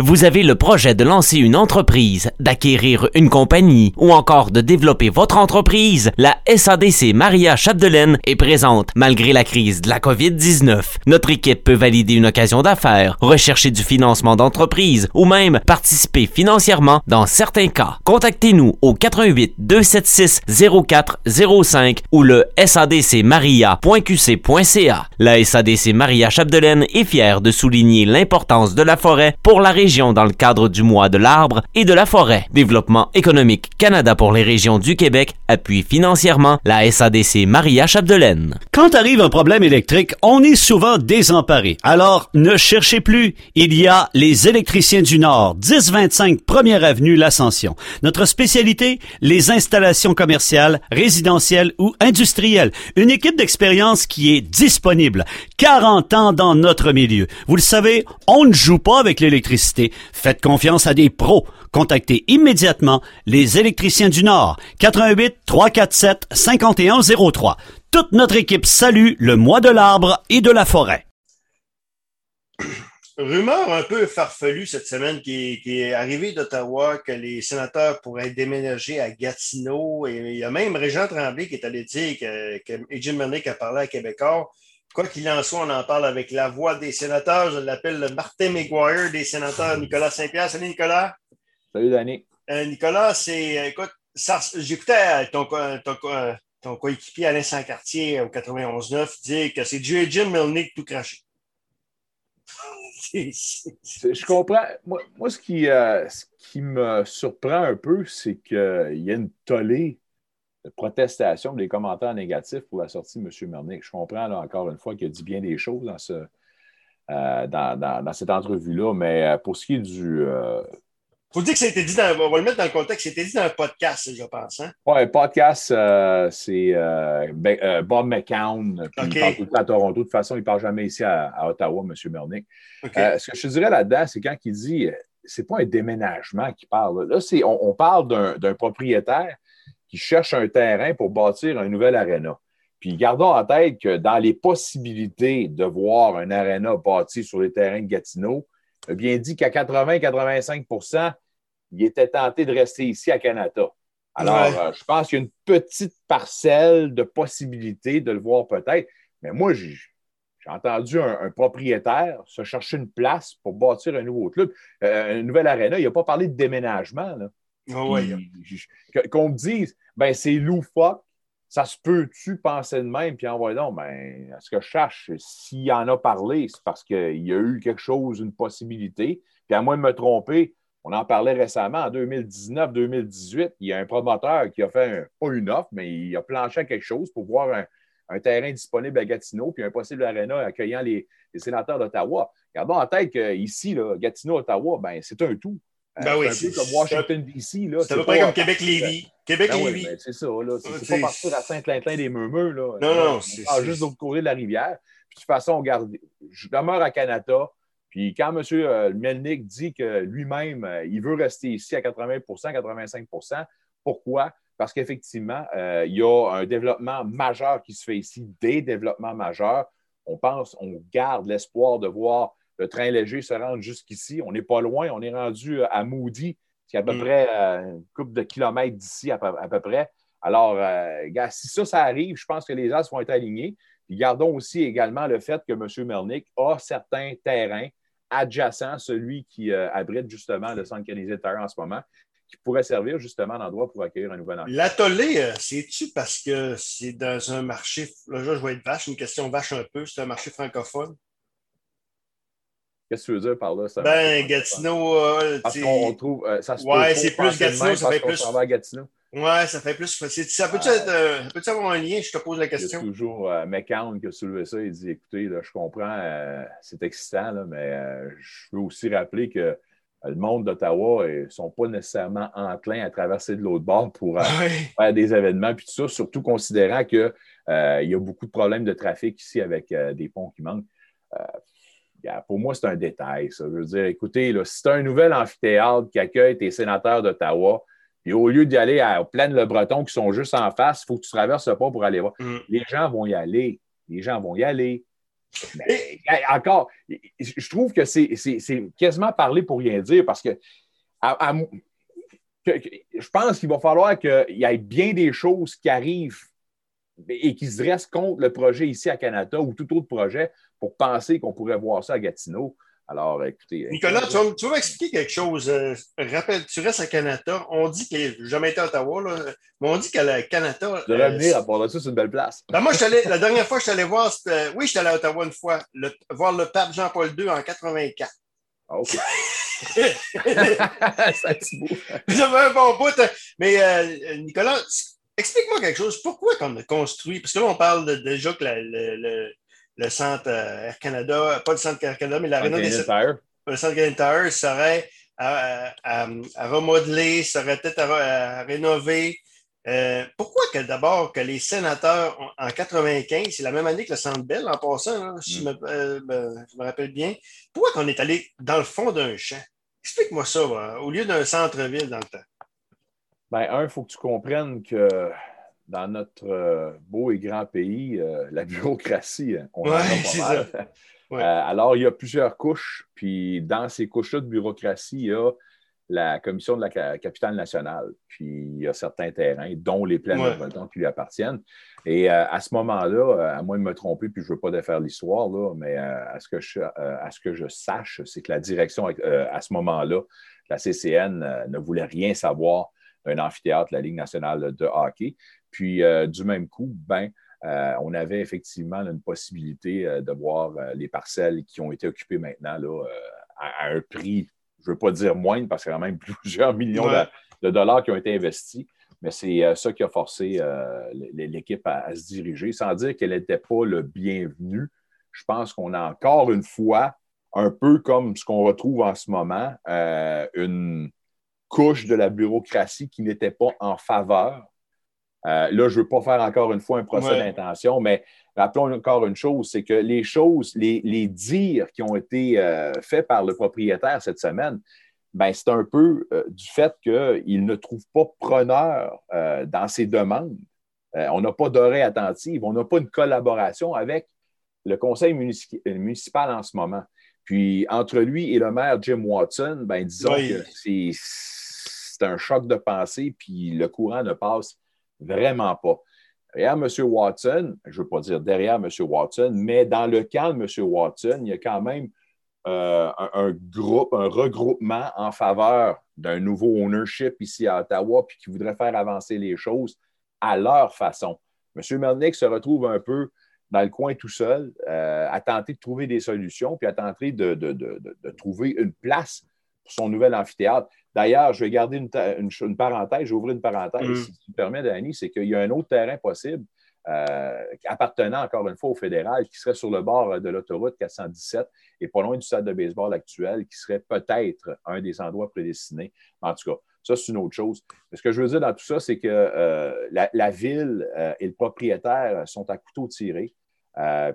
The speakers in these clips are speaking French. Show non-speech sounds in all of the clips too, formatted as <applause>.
Vous avez le projet de lancer une entreprise, d'acquérir une compagnie ou encore de développer votre entreprise? La SADC Maria Chapdelaine est présente malgré la crise de la COVID-19. Notre équipe peut valider une occasion d'affaires, rechercher du financement d'entreprise ou même participer financièrement dans certains cas. Contactez-nous au 88 276 0405 ou le sadcmaria.qc.ca. La SADC Maria Chapdelaine est fière de souligner l'importance de la forêt pour la région dans le cadre du mois de l'arbre et de la forêt. Développement économique Canada pour les régions du Québec appuie financièrement la SADC Maria Chapdelaine. Quand arrive un problème électrique, on est souvent désemparé. Alors, ne cherchez plus. Il y a les électriciens du Nord, 1025 Première Avenue, l'Ascension. Notre spécialité, les installations commerciales, résidentielles ou industrielles. Une équipe d'expérience qui est disponible. 40 ans dans notre milieu. Vous le savez, on ne joue pas avec l'électricité. Faites confiance à des pros. Contactez immédiatement les électriciens du Nord. 88 347 5103. Toute notre équipe salue le mois de l'arbre et de la forêt. Rumeur un peu farfelue cette semaine qui est, arrivée d'Ottawa que les sénateurs pourraient déménager à Gatineau. Et il y a même Régent Tremblay qui est allé dire que, Jim a parlé à Québécois. Quoi qu'il en soit, on en parle avec la voix des sénateurs. Je l'appelle le Martin McGuire des sénateurs, Nicolas Saint-Pierre. Salut, Nicolas. Salut, Danny. Euh, Nicolas, c'est. Euh, écoute, j'écoutais ton, ton, ton, coéquipier Alain Sancartier au 91-9 dire que c'est Jim Milnick tout craché. <laughs> Je comprends. Moi, ce, qui, euh, ce qui me surprend un peu, c'est qu'il y a une tollée protestation, des commentaires négatifs pour la sortie de M. Mernick. Je comprends encore une fois qu'il a dit bien des choses dans, ce, euh, dans, cette entrevue-là, mais euh, pour ce qui est du. Euh, faut dire que ça a été dit dans, on va le mettre dans le contexte, c'était dit dans un podcast, je pense. Hein? Oui, podcast, c'est ben, Bob McCown, puis il parle tout le temps à Toronto. De toute façon, il ne parle jamais ici à, Ottawa, M. Mernick. ce que je te dirais là-dedans, c'est quand il dit c'est pas un déménagement qu'il parle. Là, on, on parle d'un propriétaire qui cherche un terrain pour bâtir un nouvel aréna. Puis gardons en tête que dans les possibilités de voir un aréna bâti sur les terrains de Gatineau, il a bien dit qu'à 80-85% il était tenté de rester ici à Canada. Alors, euh, je pense qu'il y a une petite parcelle de possibilités de le voir peut-être. Mais moi, j'ai entendu un, propriétaire se chercher une place pour bâtir un nouveau club, euh, un nouvel aréna. Il n'a pas parlé de déménagement. Là. Ah qu'on me dise, ben c'est loufoque, ça se peut-tu penser de même, puis envoyer donc, ben, ce que je cherche, s'il en a parlé, c'est parce qu'il y a eu quelque chose, une possibilité. Puis à moins de me tromper, on en parlait récemment, en 2019-2018, il y a un promoteur qui a fait, pas une offre, mais il a planché quelque chose pour voir un, terrain disponible à Gatineau, puis un possible aréna accueillant les, sénateurs d'Ottawa. Gardons en tête qu'ici, Gatineau-Ottawa, ben, c'est un tout. Euh, ben oui, c'est comme Washington DC. C'est à peu près comme Québec-Lévis. Québec-Lévis. Ben c'est ça. là. C'est pas partir à Saint-Quentin des Murmures. Là. Non, non. C'est juste de l'autre côté de la rivière. Puis, de toute façon, je demeure à Canada. Puis quand M. Euh, Melnick dit que lui-même, euh, il veut rester ici à 80% 85% pourquoi? Parce qu'effectivement, il y a un développement majeur qui se fait ici, des développemement majeurs. On pense, on garde l'espoir de voir le train léger se rend jusqu'ici. On n'est pas loin, on est rendu euh, à Moody, qui est à peu mm. près euh, une couple de kilomètres d'ici à, peu près. Alors, euh, si ça, ça arrive, je pense que les as vont être alignés. Puis gardons aussi également le fait que M. Mernick a certains terrains adjacents, celui qui abrite justement le centre canadien de en ce moment, qui pourrait servir justement d'endroit pour accueillir un nouvel enfant. L'atelier, c'est-tu parce que c'est dans un marché, là, je vais être vache, une question vache un peu, c'est un marché francophone? Qu'est-ce que tu veux dire par là? Ça ben, Gatineau. Euh, parce qu'on trouve. Euh, ça se ouais, c'est plus Gatineau, ça fait plus. Gatineau. Ouais, ça fait plus. Ça peut-tu être, euh, peut avoir un lien? Je te pose la question. Il y a toujours euh, McCown qui a soulevé ça. Il dit écoutez, là, je comprends, c'est excitant, là, mais je veux aussi rappeler que le monde d'Ottawa ne sont pas nécessairement enclins à traverser de l'autre bord pour <laughs> faire des événements, puis tout ça, surtout considérant qu'il y a beaucoup de problèmes de trafic ici avec des ponts qui manquent pour moi, c'est un détail, ça. Je veux dire, écoutez, là, si tu as un nouvel amphithéâtre qui accueille tes sénateurs d'Ottawa, puis au lieu d'y aller à Plaine-le-Breton qui sont juste en face, il faut que tu traverses le pont pour aller voir. Mm. Les gens vont y aller. Les gens vont y aller. Mais, encore, je trouve que c'est quasiment parler pour rien dire parce que, je pense qu'il va falloir qu'il y ait bien des choses qui arrivent et qui se dressent contre le projet ici à Canada ou tout autre projet pour penser qu'on pourrait voir ça à Gatineau. Alors, écoutez. Euh, Nicolas, tu vas, m'expliquer quelque chose. Euh, rappelle, tu restes à Canada. On dit que. J'ai jamais été à Ottawa, là, mais on dit que le Canada. De revenir à part ça, c'est une belle place. Ben moi, la dernière fois, je suis allé voir. Oui, je suis allé à Ottawa une fois, voir le pape Jean-Paul II en 84. Ah, OK. <laughs> <laughs> ça beau. J'avais un bon bout. Mais euh, Nicolas, explique-moi quelque chose. Pourquoi qu'on a construit? Parce que là, on parle déjà que le le centre euh, Air Canada, pas le centre Air Canada, mais l'aréna des le centre Canadian serait à, remodeler, serait peut-être à, rénover. Euh, pourquoi que d'abord que les sénateurs en 95, c'est la même année que le Centre Bell en passant, si mm. euh, ben, je, me, rappelle bien, pourquoi qu'on est allé dans le fond d'un champ? Explique-moi ça, au lieu d'un centre-ville dans le temps. Ben, un, il faut que tu comprennes que dans notre euh, beau et grand pays, euh, la <laughs> bureaucratie, hein, on en a pas mal. <laughs> Euh, alors, il y a plusieurs couches, puis dans ces couches-là de bureaucratie, il y a la commission de la capitale nationale, puis il y a certains terrains, dont les plaines de Breton qui lui appartiennent. Et à ce moment-là, à moins de me tromper, puis je ne veux pas défaire l'histoire, mais à, ce que je, à ce que je sache, c'est que la direction, à ce moment-là, la CCN ne voulait rien savoir d'un amphithéâtre la Ligue nationale de hockey. Puis, euh, du même coup, ben, euh, on avait effectivement une possibilité euh, de voir les parcelles qui ont été occupées maintenant là, à, un prix, je ne veux pas dire moindre, parce qu'il y a quand même <laughs> plusieurs millions de, dollars qui ont été investis. Mais c'est ça qui a forcé l'équipe à, se diriger, sans dire qu'elle n'était pas le bienvenu. Je pense qu'on a encore une fois, un peu comme ce qu'on retrouve en ce moment, une couche de la bureaucratie qui n'était pas en faveur euh, là, je ne veux pas faire encore une fois un procès d'intention, mais rappelons encore une chose, c'est que les choses, les, dires qui ont été euh, faits par le propriétaire cette semaine, ben, c'est un peu euh, du fait qu'il ne trouve pas preneur dans ses demandes. on n'a pas d'oreille attentive, on n'a pas une collaboration avec le conseil municipal en ce moment. Puis, entre lui et le maire Jim Watson, ben, disons que c'est un choc de pensée, puis le courant ne passe Vraiment pas. Derrière M. Watson, je ne veux pas dire derrière M. Watson, mais dans le camp de M. Watson, il y a quand même euh, un, groupe, un regroupement en faveur d'un nouveau ownership ici à Ottawa, puis qui voudrait faire avancer les choses à leur façon. M. Melnick se retrouve un peu dans le coin tout seul, euh, à tenter de trouver des solutions, puis à tenter de, de trouver une place pour son nouvel amphithéâtre. D'ailleurs, je vais garder une, parenthèse, ouvrir une parenthèse, mm. si tu me permets, Danny, c'est qu'il y a un autre terrain possible euh, appartenant encore une fois au fédéral qui serait sur le bord de l'autoroute 417 et pas loin du stade de baseball actuel, qui serait peut-être un des endroits prédestinés. En tout cas, ça, c'est une autre chose. ce que je veux dire dans tout ça, c'est que euh, la, ville euh, et le propriétaire sont à couteau tiré.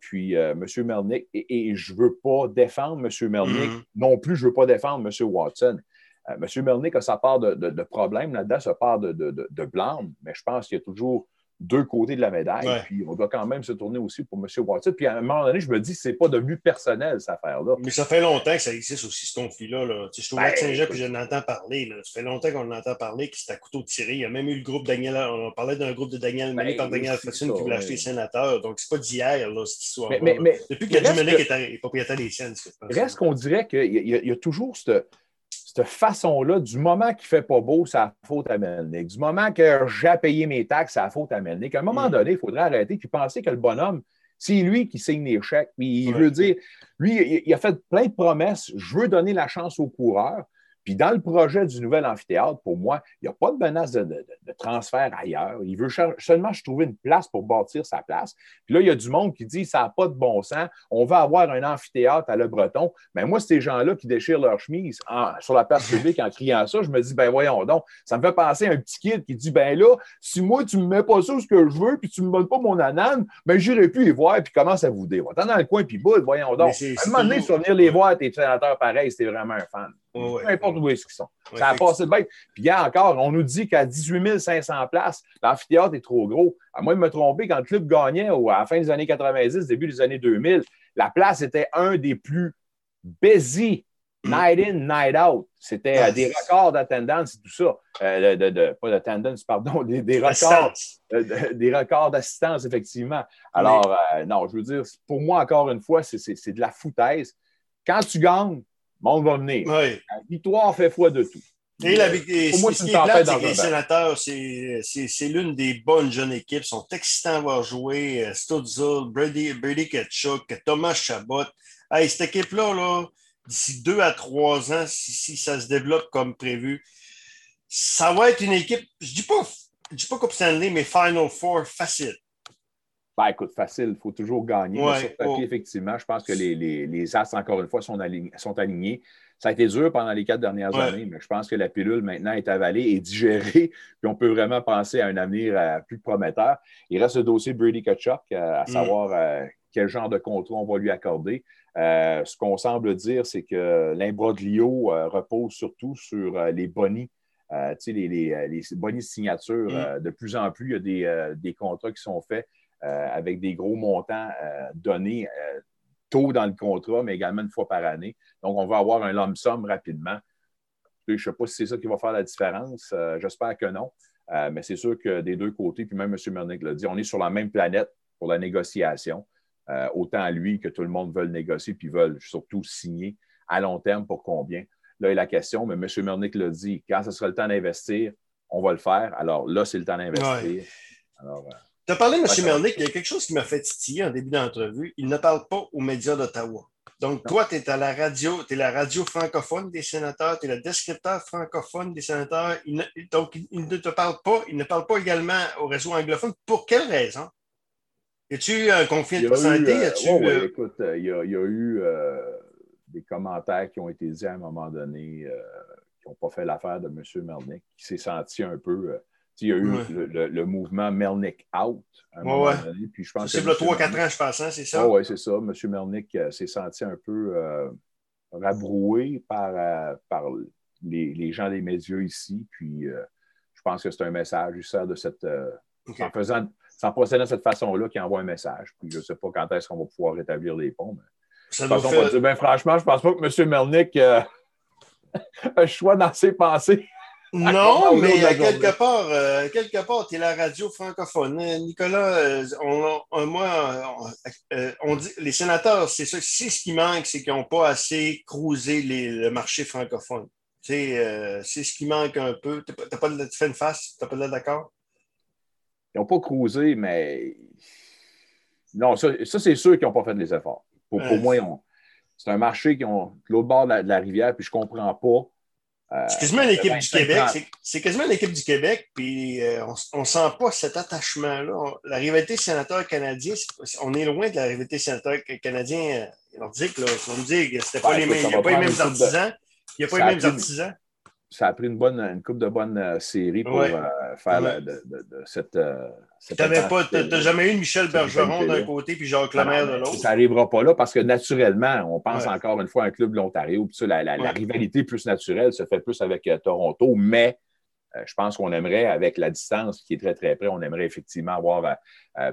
puis M. Melnick, et, je ne veux pas défendre M. Melnick, mm. non plus je ne veux pas défendre M. Watson. Euh, M. Melnick a sa part de, problèmes là-dedans, sa part de, de, blâme, mais je pense qu'il y a toujours deux côtés de la médaille. Puis on doit quand même se tourner aussi pour M. Watson. Puis à un moment donné, je me dis, c'est pas devenu personnel, cette affaire-là. Mais ça fait longtemps que ça existe aussi, ce conflit-là. Là. Je suis au Saint-Jean, puis je l'entends parler. Ça fait longtemps qu'on l'entend parler, que c'est à couteau tiré. Il y a même eu le groupe Daniel, on parlait d'un groupe de Daniel mené par Daniel Alphonsine qui voulait acheter les sénateurs. Donc, c'est pas d'hier, cette histoire. Mais, mais, Depuis que Jim est, propriétaire des scènes. Reste qu'on dirait qu'il y, a toujours cette cette façon-là, du moment qu'il ne fait pas beau, c'est la faute à Melnick. Du moment que j'ai payé mes taxes, c'est la faute à Melnick. À un moment mm. donné, il faudrait arrêter et penser que le bonhomme, c'est lui qui signe les chèques. Puis il veut dire, lui, il a fait plein de promesses. Je veux donner la chance aux coureurs. Puis dans le projet du nouvel amphithéâtre, pour moi, il n'y a pas de menace de, transfert ailleurs. Il veut seulement trouver une place pour bâtir sa place. Puis là, il y a du monde qui dit ça n'a pas de bon sens, on va avoir un amphithéâtre à Le Breton. Mais moi, ces gens-là qui déchirent leur chemise sur la place publique en criant ça, je me dis, ben voyons donc, ça me fait penser à un petit kid qui dit, ben là, si moi, tu ne me mets pas ça ce que je veux, puis tu ne me donnes pas mon anane, ben j'irai plus les voir, puis commence à vous dire. Va dans le coin, puis boule, voyons donc. À un moment donné, tu vas venir les voir, tes sénateurs pareils, c'était vraiment un fan. Peu importe où est-ce qu'ils sont. ça a passé de bête. Puis, il encore, on nous dit qu'à 18 500 places, l'amphithéâtre est trop gros. À moins de me tromper, quand le club gagnait à la fin des années 90, début des années 2000, la place était un des plus busy night in, night out. C'était euh, des records d'attendance et tout ça. Euh, de, pas d'attendance, pardon, <laughs> des, records. Euh, des records d'assistance, effectivement. Alors, non, je veux dire, pour moi, encore une fois, c'est de la foutaise. Quand tu gagnes, monde va venir. La victoire fait foi de tout. Et, la, et ce qui est plate, c'est que les sénateurs, c'est l'une des bonnes jeunes équipes. Ils sont excitants à voir jouer. Stutzel, Brady, Brady Ketchuk, Thomas Chabot. Hey, cette équipe-là, là d'ici deux à trois ans, si, ça se développe comme prévu, ça va être une équipe, je ne dis pas, je dis pas Coupe Stanley, mais Final Four facile. Ben, écoute, facile, il faut toujours gagner. sur papier, oh. effectivement, je pense que les, les, As, encore une fois, sont, sont, alignés. Ça a été dur pendant les quatre dernières années, mais je pense que la pilule maintenant est avalée et digérée, <laughs> puis on peut vraiment penser à un avenir euh, plus prometteur. Il reste le dossier Brady Kachuk, euh, à mm. savoir euh, quel genre de contrat on va lui accorder. Ce qu'on semble dire, c'est que l'imbroglio repose surtout sur les bonnies, les, les, les, bonnies de signature. Mm. de plus en plus, il y a des, contrats qui sont faits avec des gros montants donnés tôt dans le contrat, mais également une fois par année. Donc, on va avoir un lump sum rapidement. Je ne sais pas si c'est ça qui va faire la différence. J'espère que non. mais c'est sûr que des deux côtés, puis même M. Mernick l'a dit, on est sur la même planète pour la négociation. Euh, autant lui que tout le monde veut négocier puis veulent surtout signer à long terme pour combien? Là est la question, mais M. Mernick l'a dit, quand ce sera le temps d'investir, on va le faire. Alors là, c'est le temps d'investir. Euh, tu as parlé, M. Mernick, il y a quelque chose qui m'a fait titiller en début d'entrevue. Il ne parle pas aux médias d'Ottawa. Donc, toi, tu es à la radio, tu es la radio francophone des sénateurs, tu es le descripteur francophone des sénateurs. donc, il ne te parle pas, il ne parle pas également au réseau anglophone. Pour quelle raison? Y a-tu un conflit de personnalité? Euh, euh, écoute, il y, a, eu euh, des commentaires qui ont été dits à un moment donné qui n'ont pas fait l'affaire de M. Melnick, qui s'est senti un peu. Il y a eu le, mouvement Melnick out à un moment donné. Puis je pense c'est le 3-4 ans, je pense, hein, c'est ça? oui, c'est ça. M. Melnick s'est senti un peu rabroué par, par les, gens des médias ici. Puis je pense que c'est un message. Il sert de cette. En faisant sans procéder de cette façon-là qui envoie un message. Puis je ne sais pas quand est-ce qu'on va pouvoir rétablir les ponts. Mais... Ben, franchement, je ne pense pas que M. Melnick euh, <laughs> a un choix dans ses pensées. Non, mais quelque part, euh, quelque part, tu es la radio francophone. Hein, Nicolas, euh, on, moi, on, dit, les sénateurs, c'est ça, c'est ce qui manque, c'est qu'ils n'ont pas assez cruisé le marché francophone. c'est ce qui manque un peu. tu fais une face, tu n'as pas de d'accord? Ils n'ont pas cruisé, mais. Non, ça, c'est sûr qu'ils n'ont pas fait les efforts. Pour, moi, c'est un marché qui ont l'autre bord de la, rivière, puis je ne comprends pas. Euh, c'est quasiment une équipe du Québec. C'est quasiment une équipe du Québec, puis euh, on ne sent pas cet attachement-là. La rivalité sénateur-canadien, on est loin de la rivalité sénateur-canadien-nordique. On me dit qu'il n'y a pas les mêmes artisans. Il n'y a pas les mêmes artisans ça a pris une bonne une coupe de bonnes euh, séries pour euh, faire de, cette. Euh, tu n'as jamais eu Michel Bergeron d'un côté puis Jacques Lemaire de l'autre? Ça n'arrivera pas là parce que naturellement, on pense encore une fois à un club de l'Ontario. La, la, la, rivalité plus naturelle se fait plus avec Toronto, mais je pense qu'on aimerait, avec la distance qui est très, très près, on aimerait effectivement avoir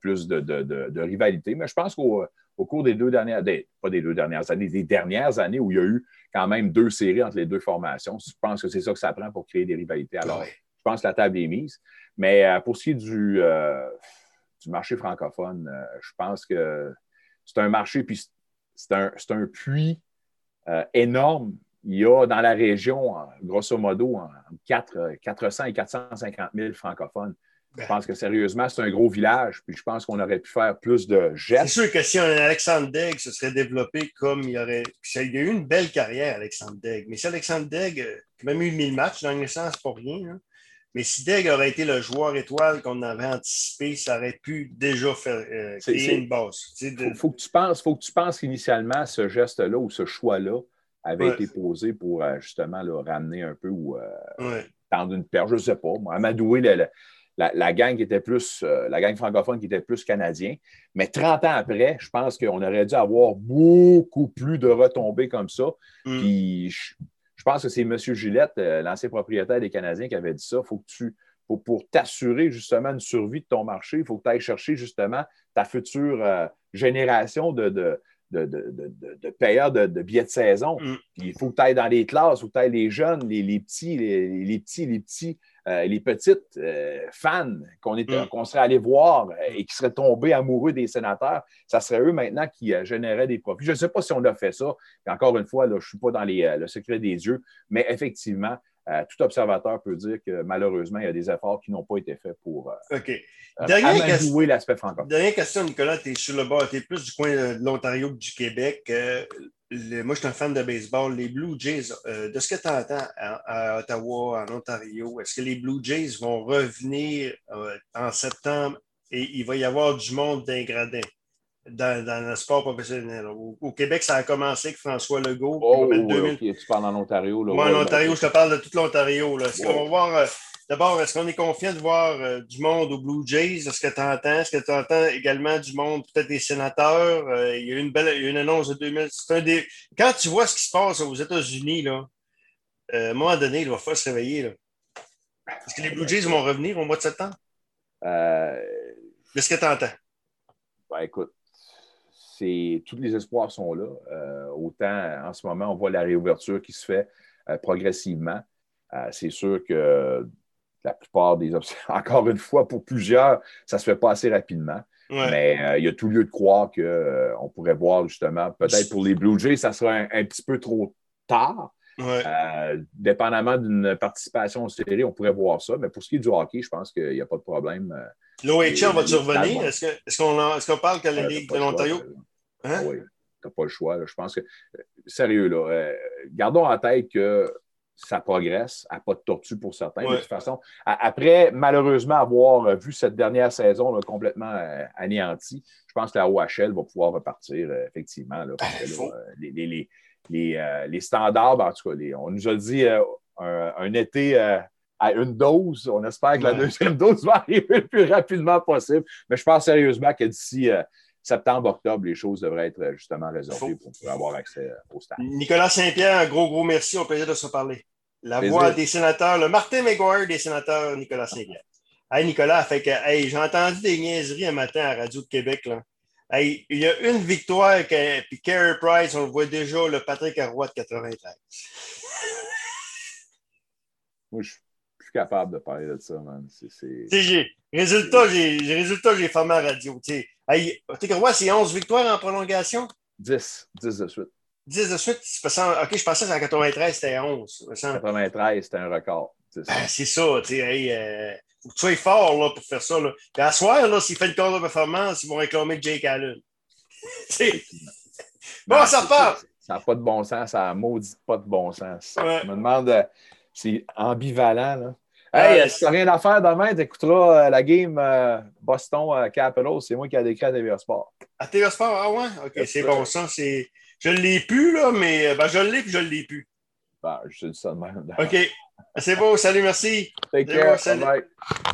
plus de, de, rivalité. Mais je pense qu'au au cours des deux dernières, pas des deux dernières années, des dernières années où il y a eu quand même deux séries entre les deux formations, je pense que c'est ça que ça prend pour créer des rivalités. Alors, je pense que la table est mise. Mais euh, pour ce qui est du, euh, du marché francophone, euh, je pense que c'est un marché, puis c'est un, un, puits énorme. Il y a dans la région, grosso modo, 4, 400 et 450 000 francophones. Je pense que sérieusement, c'est un gros village, puis je pense qu'on aurait pu faire plus de gestes. C'est sûr que si un Alexandre Degg se serait développé comme il y aurait. Il y a eu une belle carrière, Alexandre Degg. Mais si Alexandre Degg a même eu 1000 matchs dans le sens, c'est pas rien. Hein. Mais si Degg aurait été le joueur étoile qu'on avait anticipé, ça aurait pu déjà faire euh, créer une base. Il faut, que tu penses, faut que tu penses qu'initialement, ce geste-là ou ce choix-là avait été posé pour euh, justement le ramener un peu ou euh, tendre une perche, je ne sais pas. Moi, amadouer le, la, gang qui était plus, euh, la gang francophone qui était plus canadien. Mais 30 ans après, je pense qu'on aurait dû avoir beaucoup plus de retombées comme ça. Mm. Puis je, pense que c'est M. Gillette, euh, l'ancien propriétaire des Canadiens, qui avait dit ça. Faut que tu, pour t'assurer justement une survie de ton marché, il faut que tu ailles chercher justement ta future euh, génération de, de, de, payeurs de, billets de saison. Mm. il faut que tu ailles dans les classes, que tu ailles les jeunes, les, petits, les, petits, les petits, euh, les petites euh, fans qu'on mm. serait allé voir euh, et qui seraient tombés amoureux des sénateurs. Ça serait eux maintenant qui généraient des profits. Je ne sais pas si on a fait ça. encore une fois, là, je ne suis pas dans le secret des yeux, mais effectivement, euh, tout observateur peut dire que malheureusement, il y a des efforts qui n'ont pas été faits pour euh, OK. Euh, l'aspect francophone. Dernière question, Nicolas, tu es sur le bord, tu es plus du coin de l'Ontario que du Québec. moi, je suis un fan de baseball. Les Blue Jays, de ce que tu entends à, Ottawa, en Ontario, est-ce que les Blue Jays vont revenir en septembre et il va y avoir du monde d'ingradin? Dans, le sport professionnel. Au, Québec, ça a commencé avec François Legault. Oh, tu parles en Ontario. Moi, en Ontario, je te parle de tout l'Ontario. Est-ce qu'on va voir. Euh, d'abord, est-ce qu'on est confiant de voir euh, du monde aux Blue Jays? Est-ce que tu entends? Est-ce que tu entends également du monde, peut-être des sénateurs? Euh, il y a eu une belle une annonce de 2000. Un des... Quand tu vois ce qui se passe aux États-Unis, là, à un moment donné, il va falloir se réveiller. Là. Est-ce que les Blue Jays vont revenir au mois de septembre? Est-ce que tu entends? Ben, écoute, tous les espoirs sont là. Euh, autant en ce moment, on voit la réouverture qui se fait euh, progressivement. Euh, c'est sûr que la plupart des options, <laughs> encore une fois, pour plusieurs, ça ne se fait pas assez rapidement. Mais il y a tout lieu de croire qu'on pourrait voir justement, peut-être pour les Blue Jays, ça sera un, petit peu trop tard. dépendamment d'une participation en série, on pourrait voir ça. Mais pour ce qui est du hockey, je pense qu'il n'y a pas de problème. L'OHL va-tu revenir? Est-ce qu'on parle que la Ligue de l'Ontario? Hein? Ah oui, tu n'as pas le choix. Je pense que, euh, sérieux, là, euh, gardons en tête que ça progresse, à pas de tortue pour certains. De toute façon, après, malheureusement, avoir vu cette dernière saison complètement euh, anéantie, je pense que la OHL va pouvoir repartir, effectivement. Là, les, les, standards, en tout cas, on nous a dit un, été à une dose. On espère que la deuxième <laughs> dose va arriver le plus rapidement possible. Mais je pense sérieusement que d'ici septembre, octobre, les choses devraient être euh, justement résolvées pour avoir accès euh, au stade. Nicolas Saint-Pierre, un gros, gros merci. Au plaisir de se parler. La voix des sénateurs, le Martin McGuire des sénateurs, Nicolas Saint-Pierre. Hey, Nicolas, fait que, hey, j'ai entendu des niaiseries un matin à Radio de Québec. Là. Hey, il y a une victoire, que, puis Carey Price, on le voit déjà, le Patrick Arroy de 93. Moi, je suis capable de parler de ça, man. C'est, résultat, j'ai, résultat, j'ai formé à radio. Roy, c'est 11 victoires en prolongation? 10. 10 de suite. 10 de suite? OK, je pensais qu'en 93, c'était 11. 93, c'était un record. C'est ça, ben, tu sais. Euh, faut que tu sois fort là, pour faire ça. Là. Puis à soir, là, s'il fait une corde de performance, ils vont réclamer Jake Allen. <laughs> bon, ça part! Ça n'a pas de bon sens, ça n'a maudit pas de bon sens. Je me demande, euh, c'est ambivalent. Là. Hey, si tu n'as rien à faire demain, tu écouteras euh, la game euh, Boston Capitals. C'est moi qui ai décrit à TVA Sport. À TVA Sport, ah ouais? OK, c'est bon ça. Je ne l'ai plus, là, mais ben, je l'ai puis je ne l'ai plus. Ben, je te dis ça de même. OK. C'est beau. Salut, merci. Take care. Bye.